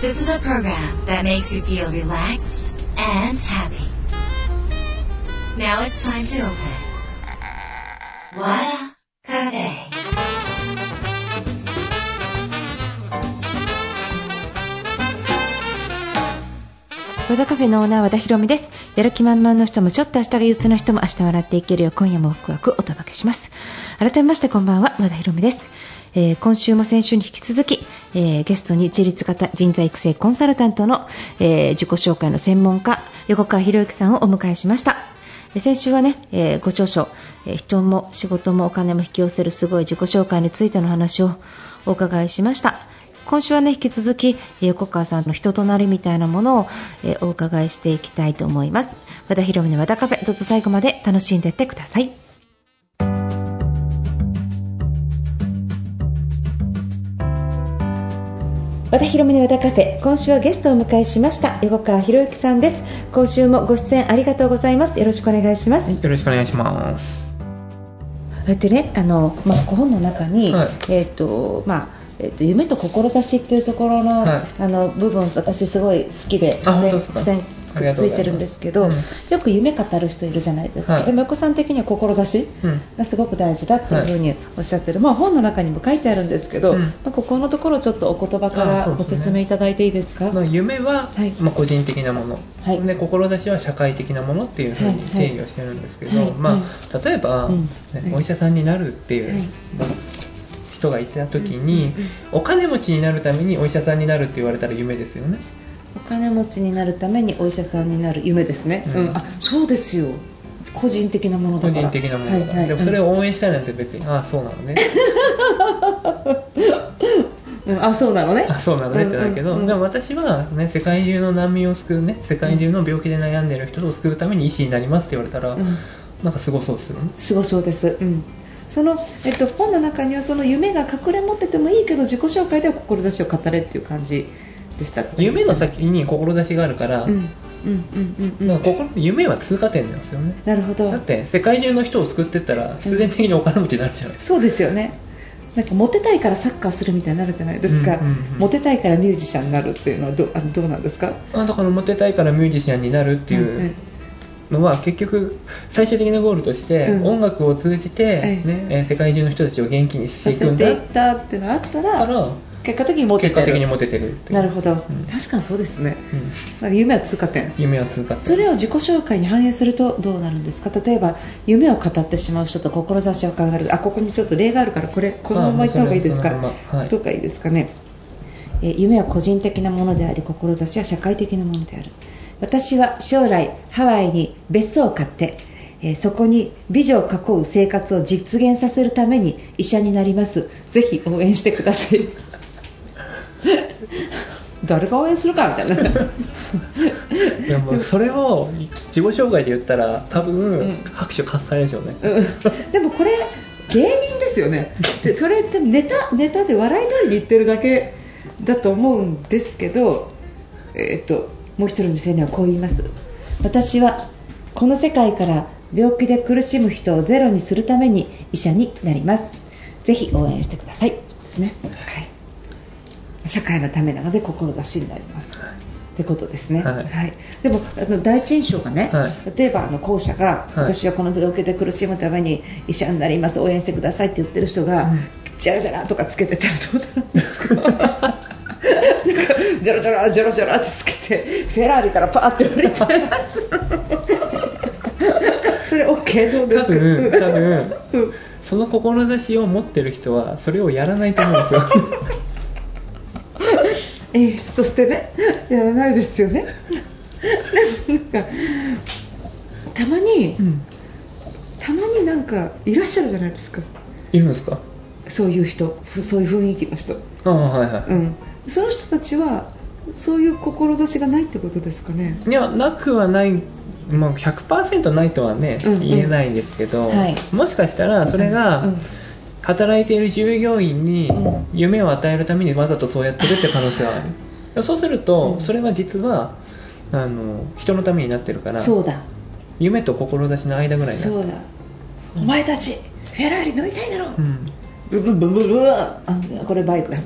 This is a program that makes you feel relaxed and happy. Now it's time to open. Wada Cafe. 和田カフェのオーナー和田博美ですやる気満々の人もちょっと明日が憂鬱な人も明日笑っていけるよう今夜もワクワクお届けします改めましてこんばんは和田博美ですえー今週も先週に引き続き、えーゲストに自立型人材育成コンサルタントの、えー自己紹介の専門家横川博之さんをお迎えしました。先週はね、えご著書、え人も仕事もお金も引き寄せるすごい自己紹介についての話をお伺いしました。今週はね引き続き横川さんの人となりみたいなものを、えお伺いしていきたいと思います。和田博美の和田カフェずっと最後まで楽しんでいってください。和田博美の和田カフェ今週はゲストをお迎えしました横川博之さんです。今週もご出演ありがとうございます。よろしくお願いします、よろしくお願いします。でねあの、まあ、本の中に、はい。えっ、とまあえーと夢と志っていうところの,、はい。あの部分私すごい好きであ本当ですか線ありが。とうございますついてるんですけど、うん。よく夢語る人いるじゃないですか、はい。でも横さん的には志うん。がすごく大事だっていうふうにおっしゃってる、まあ、本の中にも書いてあるんですけど、うん。まあ、ここのところちょっとお言葉からご説明いただいていいですか、まあ、夢は、はい。まあ、個人的なもの、はい。で志は社会的なものっていうふうにはい。はい。定義をしてるんですけど、はい。ま例えば、うん。ねお医者さんになるっていう、はい。人がいた時に、お金持ちになるためにお医者さんになるって言われたら夢ですよね。お金持ちになるためにお医者さんになる夢ですね、うん。うん。あそうですよ。個人的なものだ個から。人的なものだはいはいでもそれを応援したいなんて別に、ああそうなのね。うん。あそうなのね。あそうなのねってなるけど、うんうんうん。でも私は、ね、世界中の難民を救うね世界中の病気で悩んでる人を救うために医師になりますって言われたら、うん。なんかすごそうですよね。すごそうです、うん、その、えっと、本の中にはその夢が隠れ持っててもいいけど自己紹介では志を語れっていう感じでした夢の先に志があるから、うん。うんうんうんか夢は通過点なんですよね。なるほど。だって世界中の人を救ってったら必然的にお金持ちになるじゃないですか、そうですよね。なんかモテたいからサッカーするみたいになるじゃないですか、うんうんうん。モテたいからミュージシャンになるっていうのはどあどうなんですか？あだからモテたいからミュージシャンになるっていうのは結局最終的なゴールとしてうん。音楽を通じて、えねえー世界中の人たちを元気にしていくんだ。っていうのがあったら結果的にモテてる。結果的にモテてるなるほど、ん。確かにそうですね。うん。夢は通過点。夢は通過点。それを自己紹介に反映するとどうなるんですか？例えば夢を語ってしまう人と志を語る。あここにちょっと例があるからこれこのままいった方がいいですか？ままはい。とかいいですかね。えー夢は個人的なものであり志は社会的なものである。私は将来ハワイに別荘を買ってえーそこに美女を囲う生活を実現させるために医者になります。ぜひ応援してください 誰が応援するかみたいな。でもそれを自己紹介で言ったら多分、うん。拍手喝采でしょうね、うん。でもこれ芸人ですよね。でそれってネタネタで笑い取りに言ってるだけだと思うんですけど、えー、ともう一人の青年はこう言います。私はこの世界から病気で苦しむ人をゼロにするために医者になります。ぜひ応援してください。ですね、はい、社会のためなので志になります。ってことですね、はい。でもあの第一印象がね、はい。例えばあの後者が、はい。私はこの病気で苦しむために医者になります応援してくださいって言ってる人が、うん。ジャラジャラとかつけてたらどうなんですか。なんかジャラジャラジャラジャラってつけてフェラーリからパーって降りて。それ OK どうです？か多分多分う んその志を持ってる人はそれをやらないと思うんですよ演出としてねやらないですよね。なんかたまに、うん。たまになんかいらっしゃるじゃないですか。いるんですか？そういう人。ふそういう雰囲気の人、ああはいはうん、その人たちはそういう志がないってことですかね。いいやなくはない。まあ、100%ないとはね、うんうん。言えないんですけど、はい。もしかしたらそれが、うん働いている従業員にうん。夢を与えるためにわざとそうやってるって可能性はある。そうすると、うん。それは実はあの人のためになってるからそうだ。夢と志の間ぐらいになそうだ。お前たちフェラーリ乗りたいだろ、うん。ブブブブブブあこれバイクだっ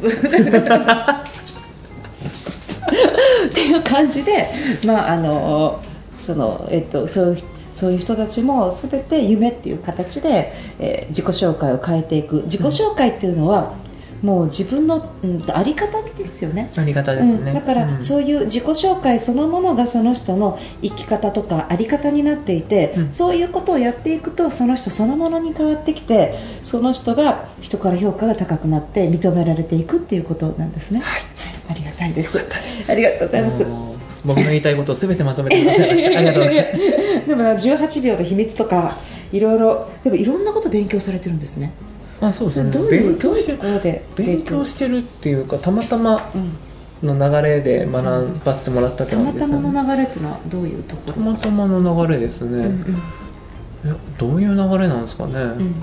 ていう感じで、まああのそのえっと、そういうそういう人たちも全て夢っていう形で、えー自己紹介を変えていく自己紹介っていうのは、もう自分の、うん、あり方ですよね。ありがたですね、うん、だから、うんそういう自己紹介そのものがその人の生き方とかあり方になっていて、うんそういうことをやっていくとその人そのものに変わってきてその人が人から評価が高くなって認められていくっていうことなんですね。はい、ありがたいです。ありがとうございます。僕の言いたいことを全てまとめてくださいました。ありがとうございます。でもな18秒の秘密とかいろいろでもいろんなこと勉強されてるんですね。あそうですね。どういう勉強してどういうところで勉強してるっていうかたまたまうん、の流れで学ばせてもらったってたまた感じですね。まの流れっていうのはどういうところ？たまたまの流れですね、うんうん。えどういう流れなんですかね、うん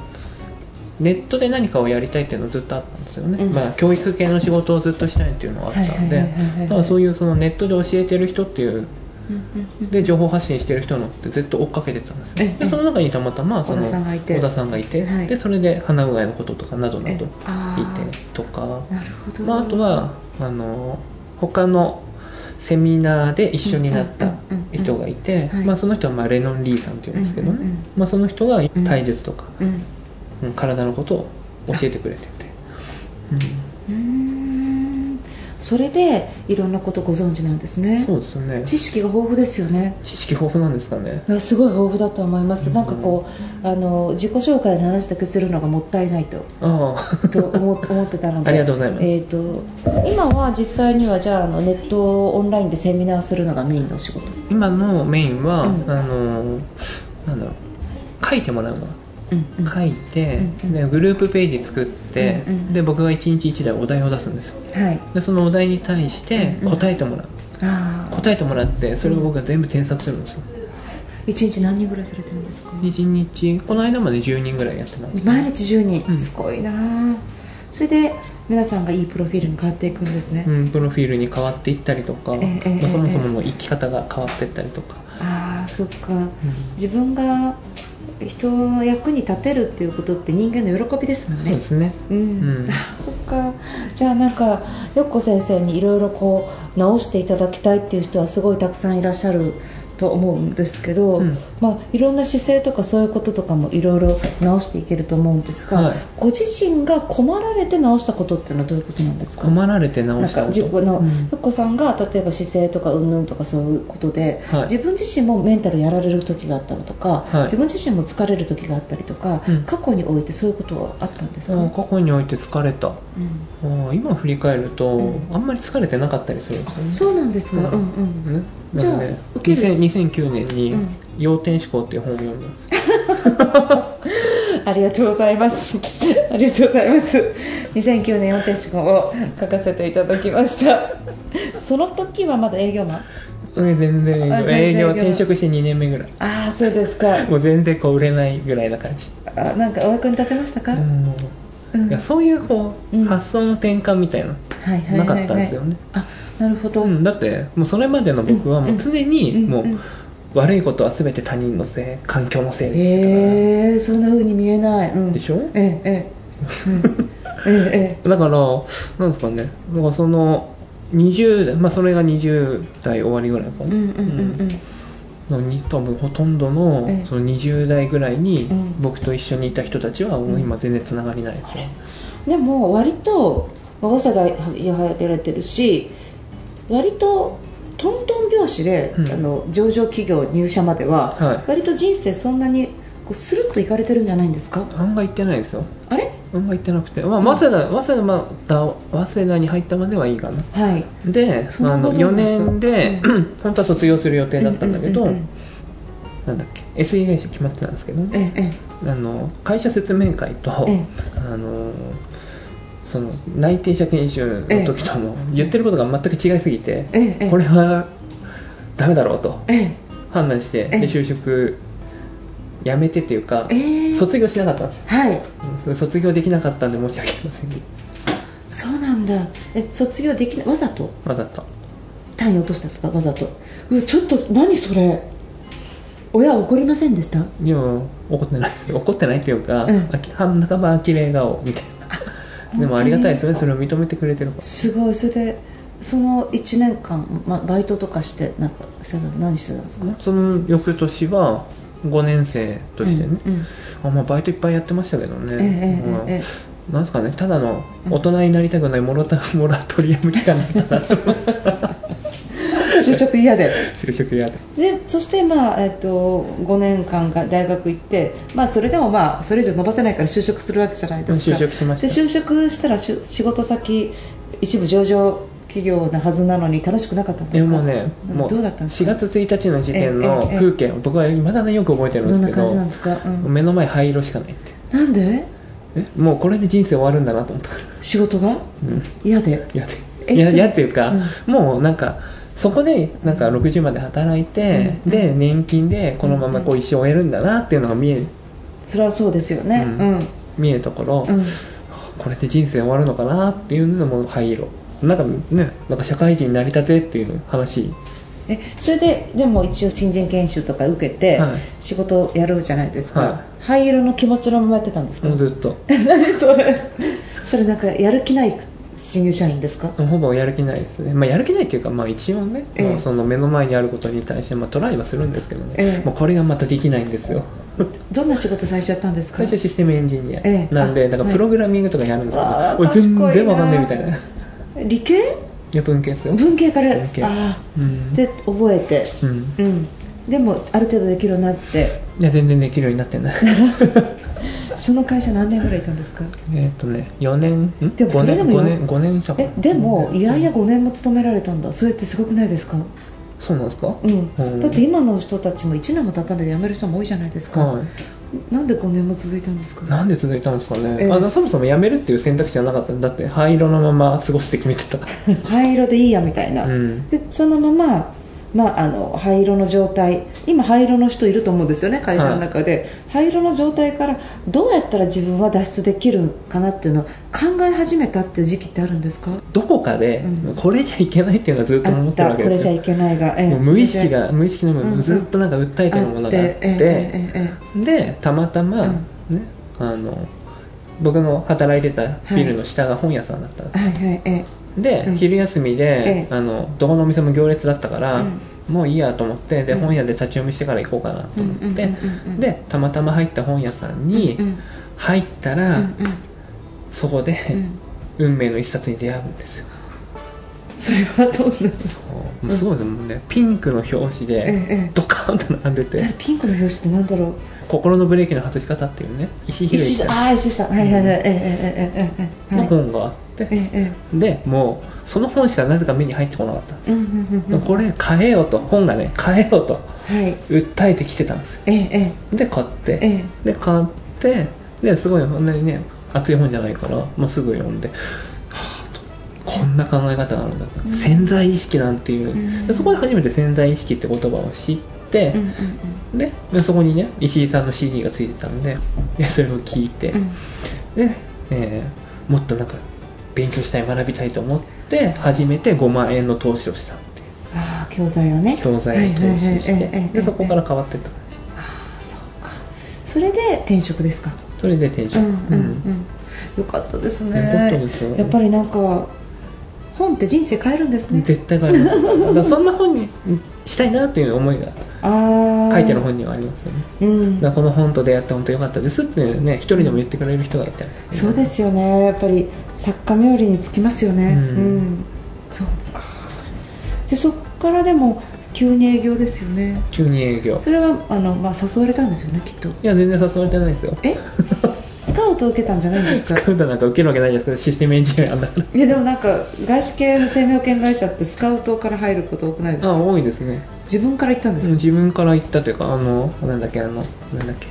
ネットで何かをやりたいっていうのはずっとあったんですよね、うん。まあ、教育系の仕事をずっとしたいっていうのがあったんでだからそういうそのネットで教えてる人っていうで情報発信してる人のってずっと追っかけてたんですよ。ええ。でその中にたまたまその小田さんがいて。でそれで鼻うがいのこととかなどなどいてとか、まあ、あとはあの他のセミナーで一緒になった人がいて、はい。まあ、その人はまあレノン・リーさんっていうんですけどね、まあ、その人が体術とか、体のことを教えてくれてて、うーん。それでいろんなことご存知なんですうんね。そうですね。知識が豊富ですよね。知識豊富なんですかね。すごい豊富だと思います、うん。なんかこうあの自己紹介の話だけするのがもったいないと。と思思ってたので。ありがとうございます。えー、と今は実際にはじゃああのネットオンラインでセミナーするのがメインのお仕事。今のメインは、うん。あのなんだろう。書いてもらうの書いて、うんうん。でグループページ作って、うんうんで僕が1日1台お題を出すんですよ。はい。でそのお題に対してうんうん。答えてもらう、答えてもらってそれを僕が全部添削するんですよ。一日何人ぐらいされてるんですか？1日この間まで10人ぐらいやってたんですけど毎日10人、うん。すごいな。あそれで皆さんがいいプロフィールに変わっていくんですね、うん、プロフィールに変わっていったりとか、ええええまあそもそもの生き方が変わっていったりとか、ああそっか、自分が人の役に立てるっていうことって人間の喜びですもんね。そうですね。うん、うん。あそっか。じゃあなんかよっこ先生にいろいろこう直していただきたいっていう人はすごいたくさんいらっしゃると思うんですけど、うん。まあ、いろんな姿勢とかそういうこととかもいろいろ直していけると思うんですが、はい。ご自身が困られて直したことっていうのはどういうことなんですか？困られて直なんかしたこと。自分の、うん。よっこさんが例えば姿勢とかうんぬんとかそういうことで、はい。自分自身もメンタルやられる時があったりとか、はい。自分自身も疲れる時があったりとか、うん。過去においてそういうことはあったんですか、あ過去において疲れた。あうん。ー今振り返ると、うん。あんまり疲れてなかったりするんですよね。そうなんですか、うん。うんじゃねあ受ける2000 2009年にうん「要点思考」っていう本を読んだんですよ ありがとうございます。ありがとうございます。2009年四手思考を書かせていただきました。その時はまだ営業マン？うん全然営業転職して2年目ぐらいああ、そうですか。もう全然こう売れないぐらいな感じあなんかお役に立てましたか？うんうんいやそういうこう、うん。発想の転換みたいななかったんですよね。あ、なるほど。うん、だってもうそれまでの僕はもう常にうん。もううん。悪いことは全て他人のせい環境のせいですええそんな風に見えない。うん。でしょ？ええええ。うん。ええ だからなんですかね。だからその20代まあそれが20代終わりぐらいかな、ええ。うんうん。うんのに多分ほとんどのええ。その20代ぐらいにうん。僕と一緒にいた人たちはもう今全然つながりないですよ、うん。でも割とまあ早稲田やられてるし、割とトントン拍子で、うん。あの上場企業入社までは、はい。割と人生そんなにこうスルッといかれてるんじゃないんですか？案外行ってないですよ。あれ？案外行ってなくて、まあ、早稲田早稲田,、まあ、早稲田に入ったまではいいかな。はい。であの4ことなんですか？年で、う 本当は卒業する予定だったんだけど、うんうんうんうん。なんだっけ SE 会社決まってたんですけど、えええあの会社説明会と、ええ。あのその内定者研修の時との言ってることが全く違いすぎて、ええええ。これはダメだろうとええ。判断して、ええ。で就職やめてっていうか、ええ卒業しなかったんです。よはい。うん卒業できなかったんで申し訳ありません。そうなんだ。え卒業できないわざと？わざと。単位落としたんですか？わざと。うわちょっと何それ？親は怒りませんでした？いや怒ってない。怒ってないっていうか、うん。半ば呆れ顔みたいな。でもありがたいですねそれを認めてくれてるすごい。それでその1年間、ま、バイトとかしてなんか何してたんですか、その翌年は5年生としてね、うんうんあまあ、バイトいっぱいやってましたけどね、ええええなんですかねただの大人になりたくないモラタ モラトリアム期間だったなと。就職嫌で。就職嫌で。でそして、まあえっと、5年間が大学行って、まあ、それでも、まあ、それ以上伸ばせないから就職するわけじゃないですか。就職しました。で就職したらし仕事先一部上場企業なはずなのに楽しくなかったんですか？もうねもうどうだったんです4か月1日の時点の風景を僕はいまだによく覚えてるんですけど目の前灰色しかないってなんで？えもうこれで人生終わるんだなと思った。から仕事が？うん。嫌で？嫌で。嫌っていうか、うん。もうなんかそこでなんか60まで働いて、うん。で年金でこのままこう一生終えるんだなっていうのが見える、それはそうですよね。ううんん、見えるところ、うん。これで人生終わるのかなっていうのも灰色なんかねなんか社会人になりたてっていう話。えそれででも一応新人研修とか受けて、はい。仕事をやるじゃないですか、はい。灰色の気持ちのままやってたんですか？もうずっと。何それ？それなんかやる気ない新入社員ですか？ほぼやる気ないですね、まあ、やる気ないっていうか、まあ、一応ね、えその目の前にあることに対して、まあ、トライはするんですけどね、ええ。もうこれがまたできないんですよ。どんな仕事最初やったんですか？最初システムエンジニア、ええ。なんであはいだからプログラミングとかやるんですけど、わあ俺全然わかんないみたいな理系？いや文系ですよ。文系から？文系。あうん。ーで覚えて。うん。うん。でもある程度できるようになって。いや全然できるようになってな。い その会社何年ぐらいいたんですか？えっとね4年？ん？でもそ5年れでもよ5年5年社会えでもいやいや5年も勤められたんだ。それってすごくないですか？そうなんですか？うん、うんだって今の人たちも1年も経たないで辞める人も多いじゃないですか、はい。なんで5年も続いたんですか？なんで続いたんですかね、ええ。あのそもそも辞めるっていう選択肢はなかった。んだって灰色のまま過ごして決めてた。か ら灰色でいいやみたいな、うん。でそのまま、まあ、あの灰色の状態。今灰色の人いると思うんですよね会社の中で、灰色の状態からどうやったら自分は脱出できるかなっていうのを考え始めたっていう時期ってあるんですか？どこかでうん。これじゃいけないっていうのはずっと思あってるわけですよ。これじゃいけないが、ええもう無意識が無意識の部うんうん。分ずっとなんか訴えてるものがあってでたまたま、うん。ねあの僕の働いてたビルの下が本屋さんだったんです、はいはいえで、うん。昼休みで、ええ。あのどこのお店も行列だったから、うん。もういいやと思ってで、うん。本屋で立ち読みしてから行こうかなと思って、うんうんうんうんでたまたま入った本屋さんにうんうん。入ったえら、うんうん。そこで、うん。運命の一冊に出会うんですよ。それはどんなそう。もうすごいです。もんねピンクの表紙ええでええ。ドカーンと並んでて。ピンクの表紙ってなんだろう？心のブレーキの外し方っていうね。石井宏石井之ささん。ああ石井さん。はいはいはい。ええええええええんのはい本があって、えええでもうその本しかなぜか目に入ってこなかったんです。えうんうんうんうん。これ買えよと本がね買えよとはい。訴えてきてたんですよ。えええで買って、えで買ってですごいこんなにね熱い本じゃないから、まあ、すぐ読んで、はあとこんな考え方があるんだ、うん。潜在意識なんていう、うん。でそこで初めて潜在意識って言葉を知ってえ、うんうん。ででそこにね石井さんの CD がついてたんででそれを聞いて、うん。で、えーもっとなんか勉強したい学びたいと思って初めて5万円の投資をしたっていう。ああ教材をね。教材に投資してでそこから変わってった。感じああそうか。それで転職ですか？それで転職、うんうんうん。よかったですね。よかったですよ。やっぱりなんか本って人生変えるんですね。絶対変わりますだからそんな本にしたいなっていう思いが書いてる本にはありますよね。うん。この本と出会って本当良かったですってね一人でも言ってくれる人がいたらそうですよね。やっぱり作家冥利につきますよね。うん。うん。そうか。でそっからでも急に営業ですよね。急に営業。それはあの、まあ、誘われたんですよねきっと。いや全然誘われてないですよ。え？スカウト受けたんじゃないんですか？スカウトなんか受けるわけないですけどシステムエンジニアなんだかいやでもなんか外資系の生命保険会社ってスカウトから入ること多くないですか？らあ多いですね。自分から行ったんですか、自分から言ったというかあのなんだっけあのなんだっけ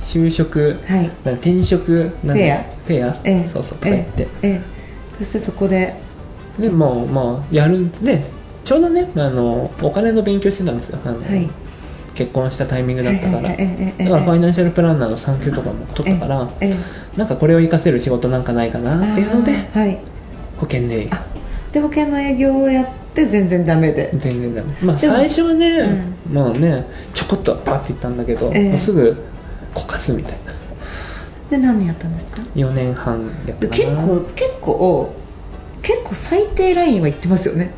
就職、はい。転職なんだフェア。フェア、ええ。そうそうとか言って、ええ。ええ。そしてそこで。でまあまあやるんでちょうどねあのお金の勉強してたんですよ。あの、はい結婚したタイミングだったから、だからファイナンシャルプランナーの産休とかも取ったから、なんかこれを活かせる仕事なんかないかなっていうので保険で。あで保険の営業をやって全然ダメで。全然ダメ。まあ最初はね、うまあねちょこっとパッていったんだけど、ええ。もうすぐこかすみたいな。で何年やったんですか？4年半やったでかな。結構結構結構最低ラインは言ってますよね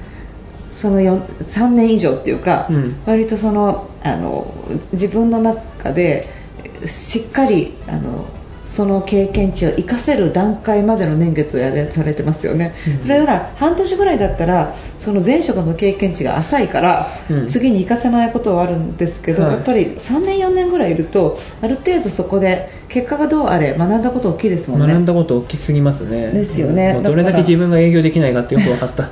そのよ3年以上っていうか、うん。割とそのあの自分の中でしっかりあのその経験値を生かせる段階までの年月をやれされてますよね、うん。それから半年ぐらいだったらその前職の経験値が浅いから、うん。次に生かせないことはあるんですけど、はい。やっぱり3年4年ぐらいいるとある程度そこで結果がどうあれ学んだこと大きいですもんね。学んだこと大きすぎますね。ですよね。もうどれだけ自分が営業できないかってよく分かった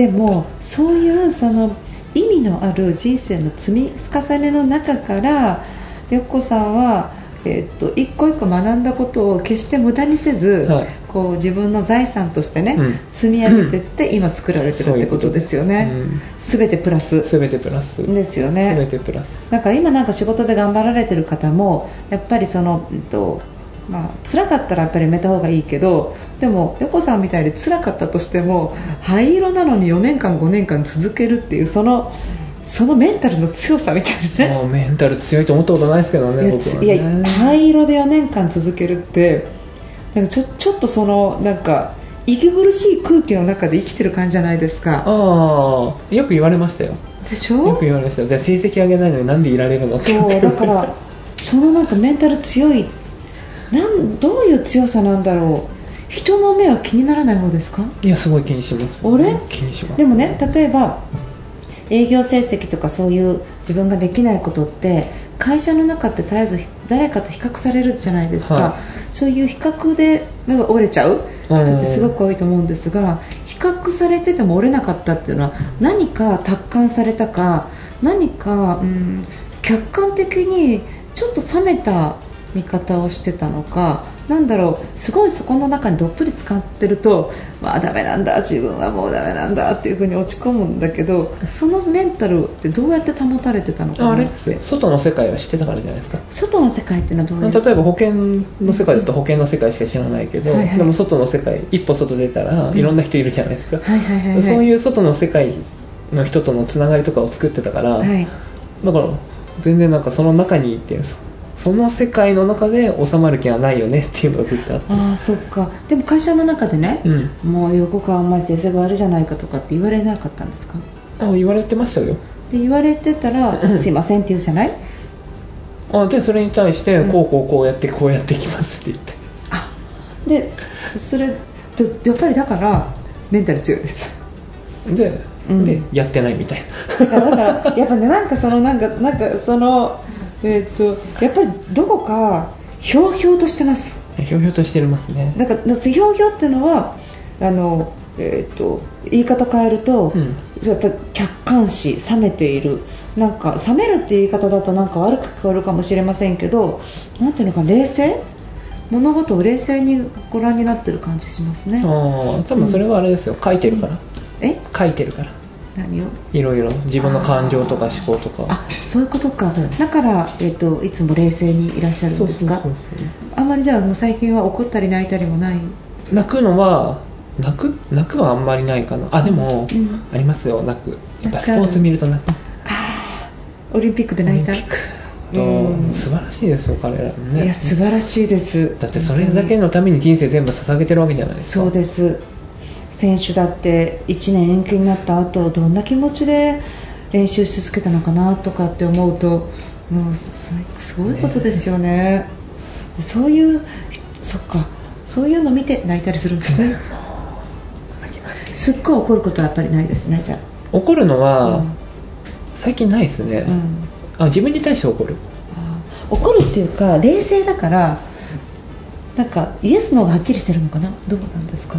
でもそういうその意味のある人生の積み重ねの中からよっこさんは、えっと一個一個学んだことを決して無駄にせず、はい。こう自分の財産としてね、うん。積み上げていって、今作られてるってこと。ですよね。すべ、てプラス。全てプラス。ですよ全ねてプラス。なんか今なんか仕事で頑張られてる方もやっぱりその、うんとまあ辛かったらやっぱりやめた方がいいけどでも横さんみたいで辛かったとしても灰色なのに4年間5年間続けるっていうそのそのメンタルの強さみたいなね。もうメンタル強いと思ったことないですけどねね。いや灰色で4年間続けるってなんかちょちょっとそのなんか息苦しい空気の中で生きてる感じじゃないですか。ああよく言われましたよ。でしょ？よく言われましたよ。じゃあ成績上げないのになんでいられるのそうだからそのなんかメンタル強いなんどういう強さなんだろう。人の目は気にならない方ですか？いやすごい気にします。俺？気にします。でもね例えば営業成績とかそういう自分ができないことって会社の中って絶えず誰かと比較されるじゃないですか、はい。そういう比較で目が折れちゃう人ってすごく多いと思うんですが比較されてても折れなかったっていうのは何か達観されたか何か、うん、客観的にちょっと冷めた見方をしてたのかなんだろうすごいそこの中にどっぷり使ってるとまあダメなんだ自分はもうダメなんだっていう風に落ち込むんだけどそのメンタルってどうやって保たれてたのかなああれですよ。外の世界は知ってたからじゃないですか？外の世界っていうのはどういう？例えば保険の世界だと保険の世界しか知らないけど、はいはい。でも外の世界一歩外出たらいろんな人いるじゃないですか、はいはいはいはい。そういう外の世界の人とのつながりとかを作ってたから、はい。だから全然なんかその中にいてそその世界の中で収まる気はないよねっていうのがずっとあって。ああそっか。でも会社の中でね、うん。もう横川お前先生が悪いじゃないかとかって言われなかったんですか？あ言われてましたよ。で言われてたらうん。すいませんって言うじゃない？あでそれに対してうん。こうこうこうやってこうやっていきますって言って。あでそれとやっぱりだからメンタル強いです。で,、うん。でやってないみたいだからだからやっぱねなんかそのなんかなんかそのえっ、とやっぱりどこかひょうひょうとしてます。なひょうひょうとしてますね。だからひょうひょうっていうのはあのえっ、と言い方変えると、うん。やっぱり客観視冷めている。なんか冷めるって言い方だとなんか悪く聞こえるかもしれませんけどなんていうのか冷静？物事を冷静にご覧になってる感じしますね。ああ多分それはあれですよ。書いてるから。え？書いてるから何を？いろいろ。自分の感情とか思考とか。あそういうことか、だから、えっといつも冷静にいらっしゃるんですか？あんまりじゃあもう最近は怒ったり泣いたりもない？泣くのは泣く？泣くはあんまりないかな。あでも、うん。ありますよ泣く。やっぱスポーツ見ると泣く。あーオリンピックで泣いた？オリンピック。とうん。素晴らしいですよ彼らもね。いや素晴らしいです。だってそれだけのために人生全部捧げてるわけじゃないですか。そうです選手だって1年延期になった後どんな気持ちで練習し続けたのかなとかって思うともうすすごいことですよね。そういうそっか。そういうの見て泣いたりするんですね。泣きますっごい怒ることはやっぱりないですねじゃ怒るのあ、は、うん。最近ないですね、うん。あ自分に対して怒る。あー怒るっていうか冷静だからなんかイエスノーがはっきりしてるのかな。どうなんですか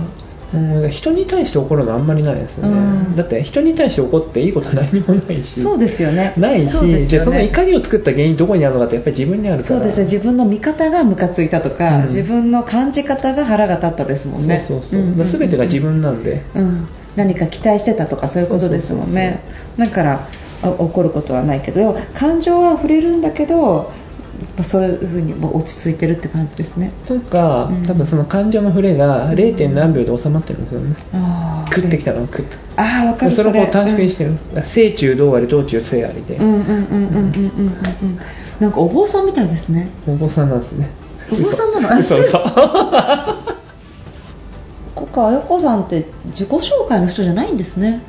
うん。人に対して怒るのあんまりないですね、うん。だって人に対して怒っていいこと何もないし。そうですよね。ないしね。でその怒りを作った原因どこにあるのかってやっぱり自分にあるから。そうですね。自分の見方がムカついたとか、うん。自分の感じ方が腹が立ったですもんね。そうそうそう、全てが自分なんで、うん、何か期待してたとかそういうことですもんね。だからあ怒ることはないけど感情は溢れるんだけどまあ、そういうふうに落ち着いてるって感じですね。というか、うん、多分その感情の触れが 0. 何秒で収まってるんですよね、うん、食ってきたの食ってああ分かるそれ。を短縮にしてる、うん、正中道あり道中正ありで。うんうんうんうんうんうんうん。なんかお坊さんみたいですね。お坊さんなんですね。お坊さんなの？そうそうここあやこさんって自己紹介の人じゃないんですね。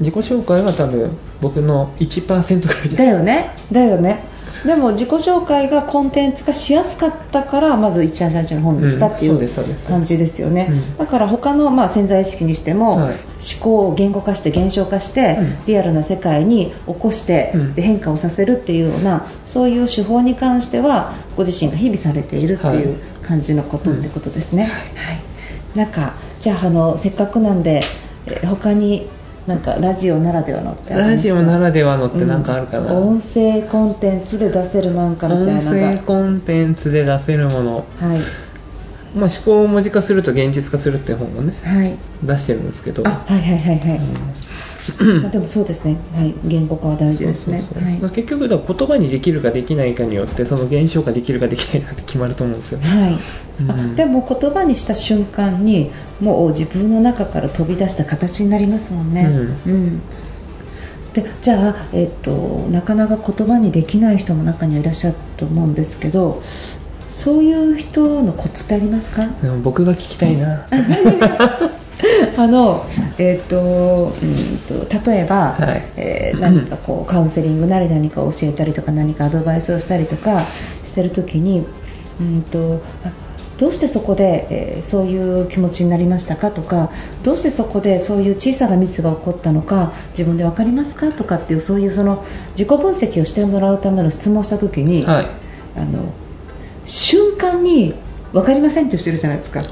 自己紹介は多分僕の1%ぐらい。だよね。だよね。でも自己紹介がコンテンツ化しやすかったからまず一番最初の本にしたっていう感じですよね、うん。だから他のまあ潜在意識にしても、はい。思考を言語化して現象化して、うん。リアルな世界に起こして、うん。で変化をさせるっていうようなそういう手法に関してはご自身が日々されているっていう感じのことってことですね、はい。なんかじゃああのせっかくなんでえー他になんかラジオならではのってラジオならではのって何かあるかな、うん音声コンテンツで出せるなんかみたいな音声コンテンツで出せるもの、はい。まあ、思考を文字化すると現実化するっていう本をねはい。出してるんですけど。あはいはいはいはい、まあでもそうですね。はい。言語化は大事ですね。そうそうそう。はい。まあ結局だ言葉にできるかできないかによってその現象ができるかできないかって決まると思うんですよね。はい。うん。あでも言葉にした瞬間にもう自分の中から飛び出した形になりますもんね、うん。でじゃあ、えっと、なかなか言葉にできない人も中にはいらっしゃると思うんですけどそういう人のコツってありますか？僕が聞きたいな あの、えっ、と、うんと、例えば、はいえー何かこう、カウンセリングなり何かを教えたりとか、何かアドバイスをしたりとかしてるときに、うんと、あどうしてそこで、えーそういう気持ちになりましたかとかどうしてそこでそういう小さなミスが起こったのか自分で分かりますかとかっていうそういうその自己分析をしてもらうための質問をしたときに、はいあの瞬間に分かりませんっていう人いるじゃないですか。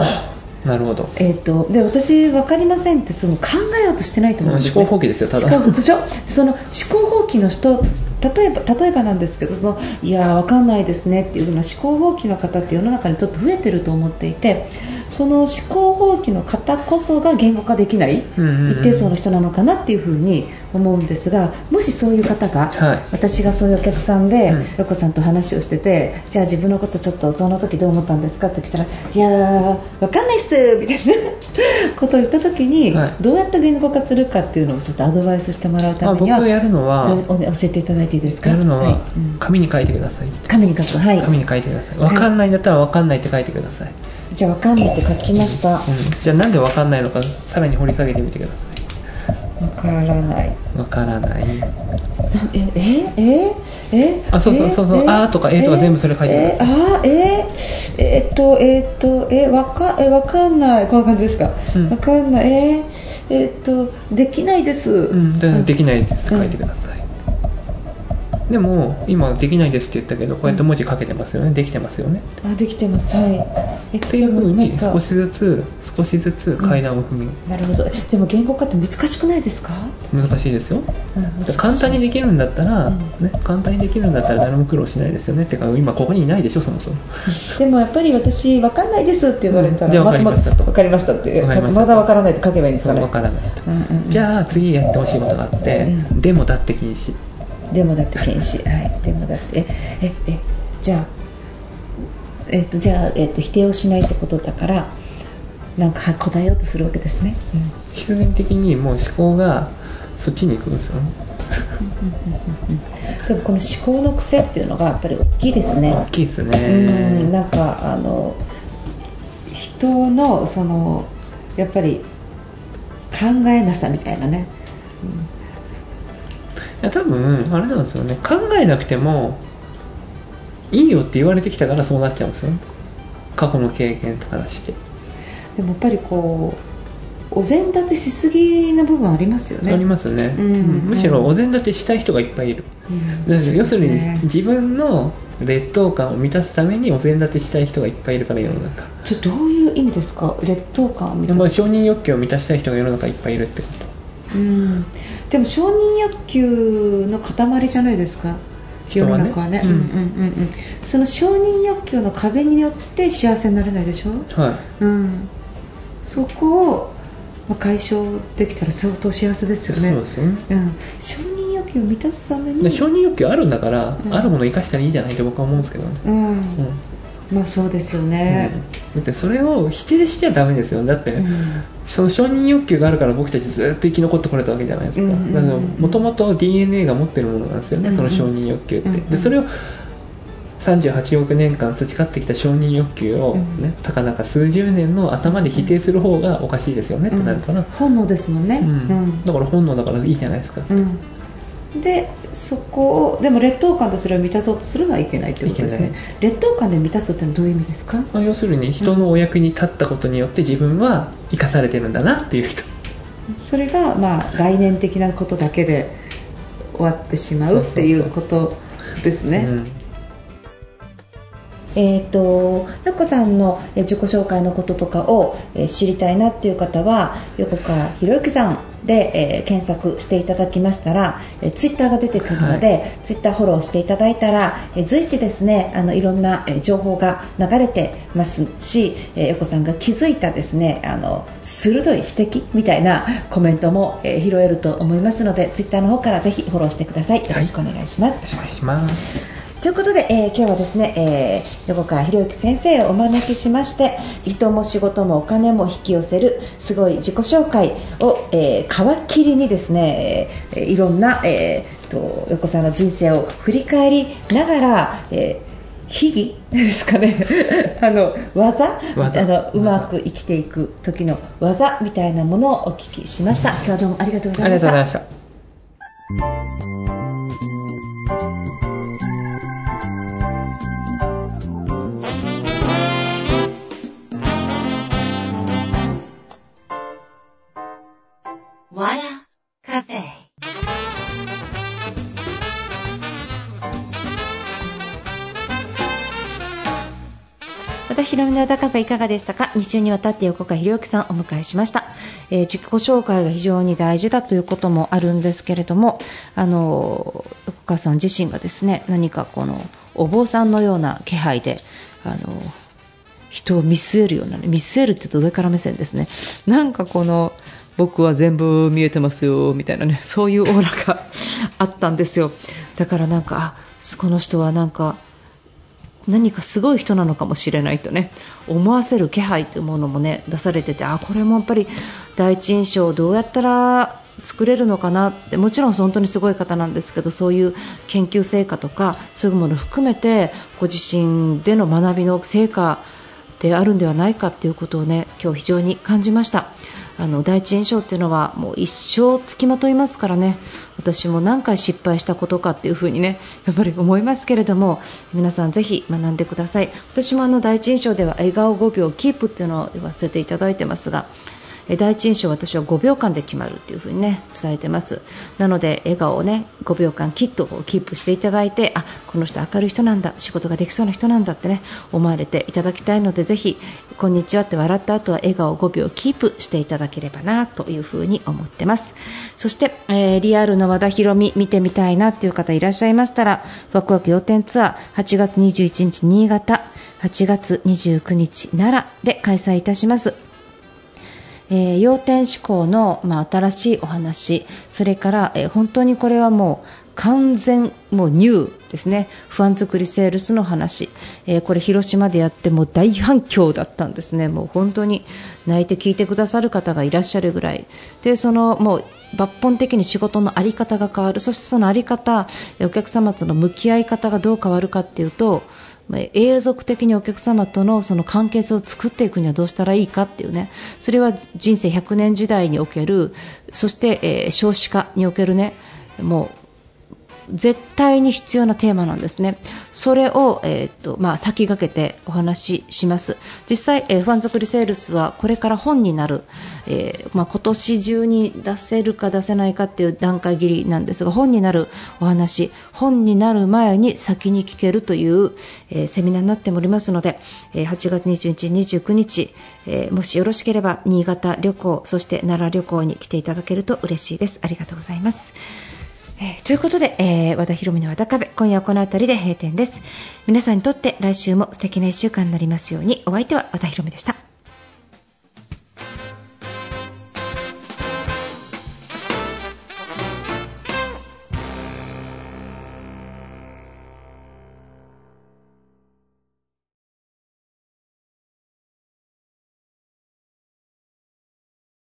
なるほど。えー、とで私、分かりませんってその考えようとしてないと思うんです、ね、思考放棄ですよただ。思考でしょその思考放棄の人例えば例えばなんですけどそのいやー、分かんないですねっていうふうな思考放棄の方って世の中にちょっと増えてると思っていてその思考放棄の方こそが言語化できない一定層の人なのかなっていうふうに思うんですがもしそういう方が、はい。私がそういうお客さんで、うん。よこさんと話をしててじゃあ自分のことちょっとその時どう思ったんですかって来たらいやーわかんないっすみたいな ことを言った時に、はい。どうやって言語化するかっていうのをちょっとアドバイスしてもらうたあめには僕がやるのは教えていただいていいですか？やるのは紙に書いてください。紙に書く？はい。紙に書いてください。はい。分かんないんだったら分かんないって書いてください、じゃあわかんないって書きました。わうん、じゃあなんで分かんないのかさらに掘り下げてみてくださからない。い分からない。ええええあそうそうそうそうえあーとかえーとか全部それ書いてください。えあーえーえーっとえーっとえわかえわかんない。こんな感じですか、うん。わかんない。えーえーっとできないです、うん、でできないです。うん。書いてください、でも今できないですって言ったけどこうやって文字書けてますよね、できてますよね。あできてます。はい。えっていう風になんか。少しずつ少しずつ階段を踏み、なるほど。でも言語化って難しくないですか、難しいですよ。うん簡単にできるんだったら、うん。ね、簡単にできるんだったら誰も苦労しないですよね。ってか今ここにいないでしょそもそも。でもやっぱり私わかんないですって言われたら、うんじゃあわかりましたと。わかりましたってましたまだわからないって書けばいいんですかね。わからないと、うんうんうん。じゃあ次やってほしいことがあって、うんでもだって禁止でもだって禁止はいでもだってえええじゃあえっとじゃあ、えっと、否定をしないってことだからなんかは答えようとするわけですね、必然的にもう思考がそっちに行くんですよね。うんでもこの思考の癖っていうのがやっぱり大きいですね。大きいですうん。ねなんかあの人のそのやっぱり考えなさみたいなね、いや多分あれなんですよね。考えなくてもいいよって言われてきたからそうなっちゃうんですよね。過去の経験からして。でもやっぱりこうお膳立てしすぎな部分ありますよね。ありますね、うんむしろお膳立てしたい人がいっぱいいる、うん。要するにね自分の劣等感を満たすためにお膳立てしたい人がいっぱいいるから世の中。ちょどういう意味ですか？劣等感を満たす。承認欲求を満たしたい人が世の中いっぱいいるってこうんでも承認欲求の塊じゃないですか？世人はね。の中はね。うん。うんうんうんうん。その承認欲求の壁によって幸せになれないでしょ、とはい。うん、そこをまあ解消できたら相当幸せですよね。そうですよね。うん、承認欲求を満たすためにで承認欲求あるんだから、うん。あるものを生かしたらいいじゃないって僕は思うんですけどね、うん。うんまあそうですよね、だってそれを否定しちゃダメですよ。だって、うん。その承認欲求があるから僕たちずっと生き残ってこれたわけじゃないですか、もともと DNA が持ってるものなんですよね、うんうん。その承認欲求って、うんうん。でそれを38億年間培ってきた承認欲求を、ねうん。たかだか数十年の頭で否定する方がおかしいですよね、ってなるから、本能ですもんね、うん。だから本能だからいいじゃないですか、うんでそこをでも劣等感でそれを満たそうとするのはいけないということですね。劣等感で満たすっていうのはどういう意味ですか？まあ、要するに人のお役に立ったことによって自分は生かされてるんだなっていう人。それがまあ概念的なことだけで終わってしまうっていうことですね。うんえー、となこさんのえー自己紹介のこととかを、えー知りたいなっていう方は横川博之さんで、えー検索していただきましたら、えーツイッターが出てくるので、ツイッターフォローしていただいたら、えー随時ですねあのいろんな、えー情報が流れてますし、えー横さんが気づいたですねあの鋭い指摘みたいなコメントも、えー拾えると思いますのでツイッターの方からぜひフォローしてください。よろしくお願いします。よろしくお願いしますということで、えー今日はですね、えー横川博之先生をお招きしまして人も仕事もお金も引き寄せるすごい自己紹介を、えー皮切りにですね、えーいろんな、えーと横さんの人生を振り返りながら、えー秘技ですかね あの技技。あのうまく生きていく時の技みたいなものをお聞きしました。今日はどうもありがとうござありいました。がとうございましたわらカフェ。和田ひろみの和田カフェいかがでしたか？2週にわたって横川博之さんをお迎えしました、えー自己紹介が非常に大事だということもあるんですけれどもあの横川さん自身がですね何かこのお坊さんのような気配であの人を見据えるようなね見据えるって言うと上から目線ですねなんかこの僕は全部見えてますよみたいなね。そういうオーラがあったんですよ。だからなんかあこの人はなんか何かすごい人なのかもしれないとね思わせる気配というものもね出されててあこれもやっぱり第一印象をどうやったら作れるのかなってもちろん本当にすごい方なんですけどそういう研究成果とかそういうものを含めてご自身での学びの成果であるんではないかということをね今日非常に感じましたあの第一印象っていうのはもう一生つきまといますからね。私も何回失敗したことかっていうふうにねやっぱり思いますけれども皆さんぜひ学んでください。私もあの第一印象では笑顔5秒キープっていうのを言わせていただいてますが第一印象私は5秒間で決まるっていう風にね伝えてます。なので笑顔をね5秒間きっとキープしていただいてあこの人明るい人なんだ仕事ができそうな人なんだってね思われていただきたいのでぜひこんにちはって笑った後は笑顔5秒キープしていただければなという風に思ってます。そして、えーリアルの和田博美見てみたいなっていう方いらっしゃいましたらワクワク要点ツアー8月21日新潟8月29日奈良で開催いたします。えー要点思考の、まあ、新しいお話。それから、えー本当にこれはもう完全もうニューですね。不安作りセールスの話、えーこれ広島でやっても大反響だったんですね。もう本当に泣いて聞いてくださる方がいらっしゃるぐらい。でそのもう抜本的に仕事の在り方が変わる。そしてその在り方お客様との向き合い方がどう変わるかっていうと永続的にお客様とのその関係性を作っていくにはどうしたらいいかっていうね。それは人生100年時代におけるそして、えー少子化におけるねもう絶対に必要なテーマなんですね。それを、えーっとまあ、先駆けてお話しします。実際、えー不安作りセールスはこれから本になる、えーまあ、今年中に出せるか出せないかっていう段階切りなんですが本になるお話本になる前に先に聞けるという、えセミナーになっておりますので、え8月21日、29日、えもしよろしければ新潟旅行そして奈良旅行に来ていただけると嬉しいです。ありがとうございます。えーということで、えー和田博美の和田壁今夜この辺りで閉店です。皆さんにとって来週も素敵な1週間になりますように。お相手は和田博美でした。